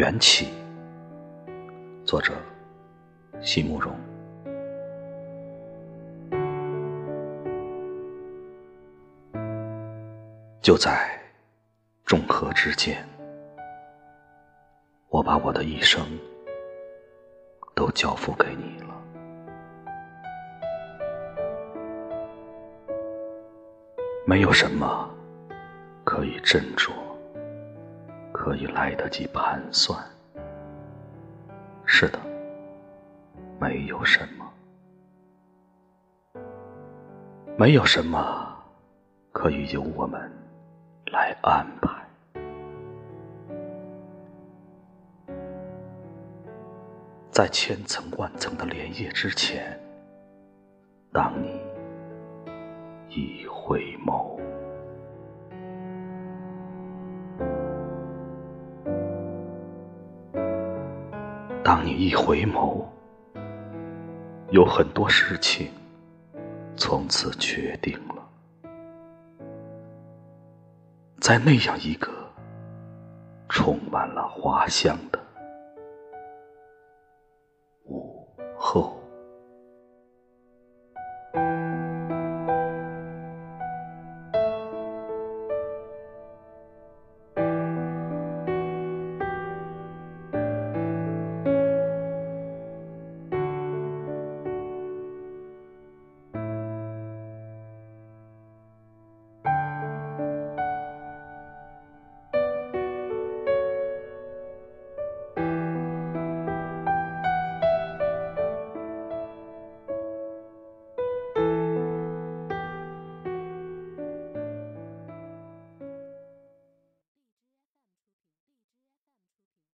缘起，作者：席慕容。就在众河之间，我把我的一生都交付给你了。没有什么可以斟酌。可以来得及盘算。是的，没有什么，没有什么可以由我们来安排。在千层万层的莲叶之前，当你一回眸。当你一回眸，有很多事情从此决定了。在那样一个充满了花香的